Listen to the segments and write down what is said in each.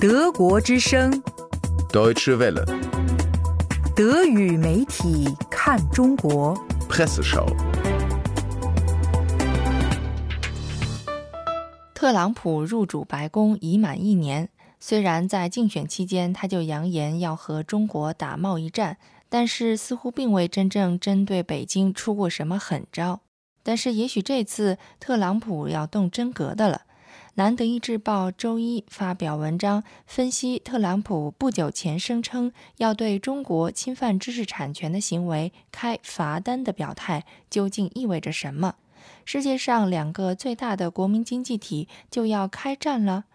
德国之声，Deutsche Welle, 德语媒体看中国。Presseschau. 特朗普入主白宫已满一年，虽然在竞选期间他就扬言要和中国打贸易战，但是似乎并未真正针对北京出过什么狠招。但是也许这次特朗普要动真格的了。南德意志报周一发表文章分析特朗普不久前声称要对中国侵犯知识产权的行为开罚单的表态究竟意味着什么。世界上两个最大的国民经济体就要开战了，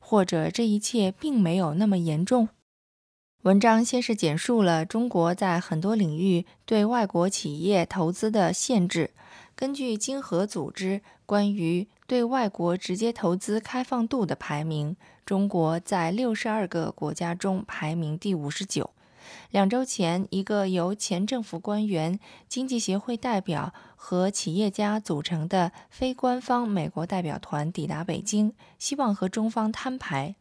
或者这一切并没有那么严重？文章先是简述了中国在很多领域对外国企业投资的限制。根据经合组织关于对外国直接投资开放度的排名，中国在六十二个国家中排名第五十九。两周前，一个由前政府官员、经济协会代表和企业家组成的非官方美国代表团抵达北京，希望和中方摊牌。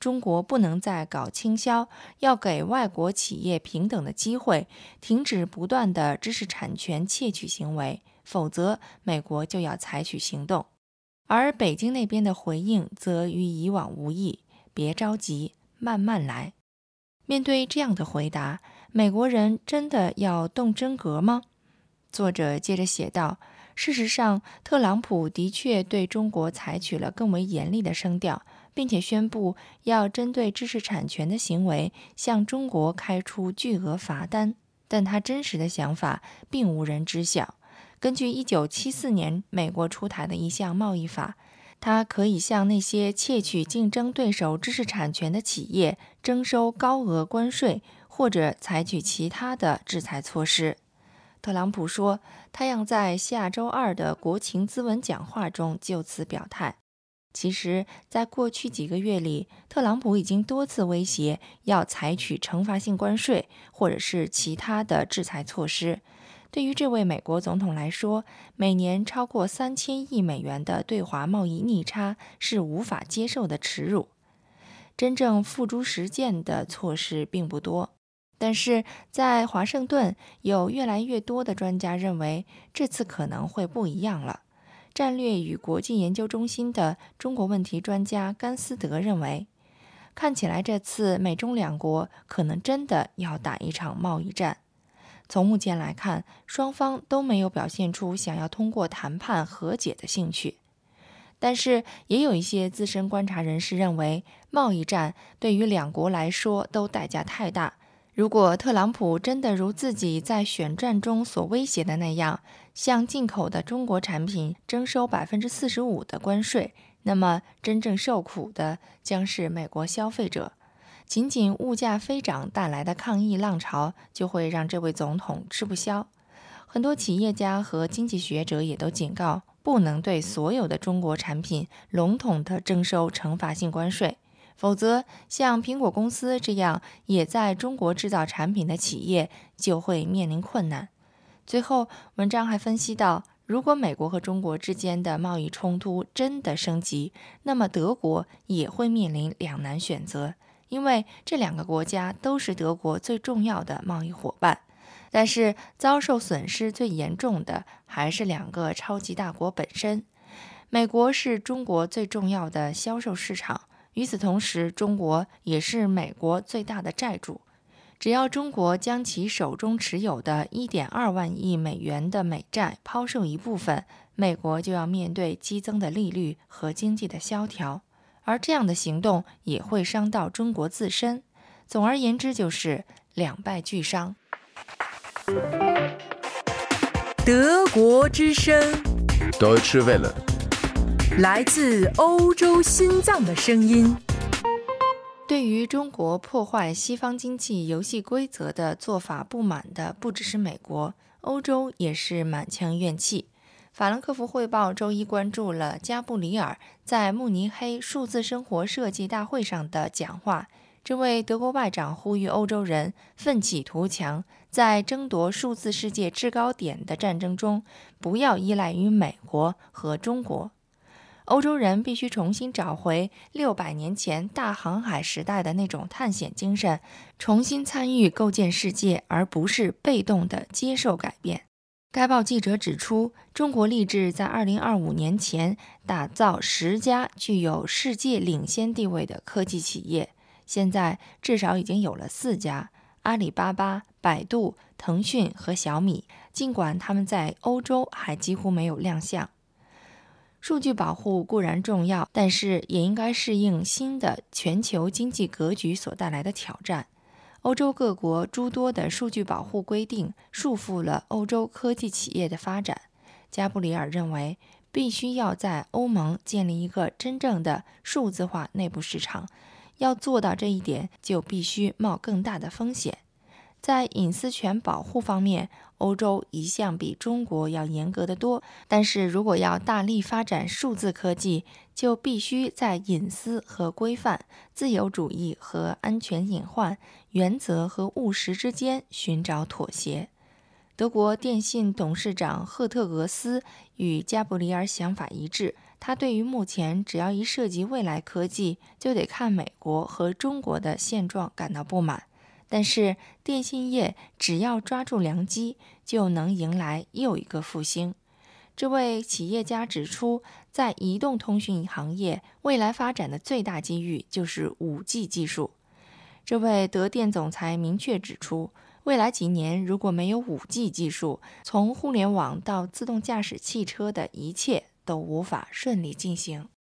中国不能再搞倾销，要给外国企业平等的机会，停止不断的知识产权窃取行为，否则美国就要采取行动。而北京那边的回应则与以往无异，别着急，慢慢来。面对这样的回答，美国人真的要动真格吗？作者接着写道：“事实上，特朗普的确对中国采取了更为严厉的声调，并且宣布要针对知识产权的行为向中国开出巨额罚单。但他真实的想法并无人知晓。根据1974年美国出台的一项贸易法。”它可以向那些窃取竞争对手知识产权的企业征收高额关税，或者采取其他的制裁措施。特朗普说，他要在下周二的国情咨文讲话中就此表态。其实，在过去几个月里，特朗普已经多次威胁要采取惩罚性关税，或者是其他的制裁措施。对于这位美国总统来说，每年超过三千亿美元的对华贸易逆差是无法接受的耻辱。真正付诸实践的措施并不多，但是在华盛顿，有越来越多的专家认为这次可能会不一样了。战略与国际研究中心的中国问题专家甘思德认为，看起来这次美中两国可能真的要打一场贸易战。从目前来看，双方都没有表现出想要通过谈判和解的兴趣。但是，也有一些资深观察人士认为，贸易战对于两国来说都代价太大。如果特朗普真的如自己在选战中所威胁的那样，向进口的中国产品征收百分之四十五的关税，那么真正受苦的将是美国消费者。仅仅物价飞涨带来的抗议浪潮，就会让这位总统吃不消。很多企业家和经济学者也都警告，不能对所有的中国产品笼统地征收惩罚性关税，否则像苹果公司这样也在中国制造产品的企业就会面临困难。最后，文章还分析到，如果美国和中国之间的贸易冲突真的升级，那么德国也会面临两难选择。因为这两个国家都是德国最重要的贸易伙伴，但是遭受损失最严重的还是两个超级大国本身。美国是中国最重要的销售市场，与此同时，中国也是美国最大的债主。只要中国将其手中持有的1.2万亿美元的美债抛售一部分，美国就要面对激增的利率和经济的萧条。而这样的行动也会伤到中国自身。总而言之，就是两败俱伤。德国之声，Deutsche Welle, 来自欧洲心脏的声音。对于中国破坏西方经济游戏规则的做法不满的，不只是美国，欧洲也是满腔怨气。法兰克福汇报周一关注了加布里尔在慕尼黑数字生活设计大会上的讲话。这位德国外长呼吁欧洲人奋起图强，在争夺数字世界制高点的战争中，不要依赖于美国和中国。欧洲人必须重新找回六百年前大航海时代的那种探险精神，重新参与构建世界，而不是被动地接受改变。该报记者指出，中国立志在2025年前打造十家具有世界领先地位的科技企业，现在至少已经有了四家：阿里巴巴、百度、腾讯和小米。尽管他们在欧洲还几乎没有亮相。数据保护固然重要，但是也应该适应新的全球经济格局所带来的挑战。欧洲各国诸多的数据保护规定束缚了欧洲科技企业的发展。加布里尔认为，必须要在欧盟建立一个真正的数字化内部市场。要做到这一点，就必须冒更大的风险。在隐私权保护方面，欧洲一向比中国要严格得多。但是如果要大力发展数字科技，就必须在隐私和规范、自由主义和安全隐患、原则和务实之间寻找妥协。德国电信董事长赫特格斯与加布里尔想法一致，他对于目前只要一涉及未来科技就得看美国和中国的现状感到不满。但是，电信业只要抓住良机，就能迎来又一个复兴。这位企业家指出，在移动通讯行业，未来发展的最大机遇就是 5G 技术。这位德电总裁明确指出，未来几年如果没有 5G 技术，从互联网到自动驾驶汽车的一切都无法顺利进行。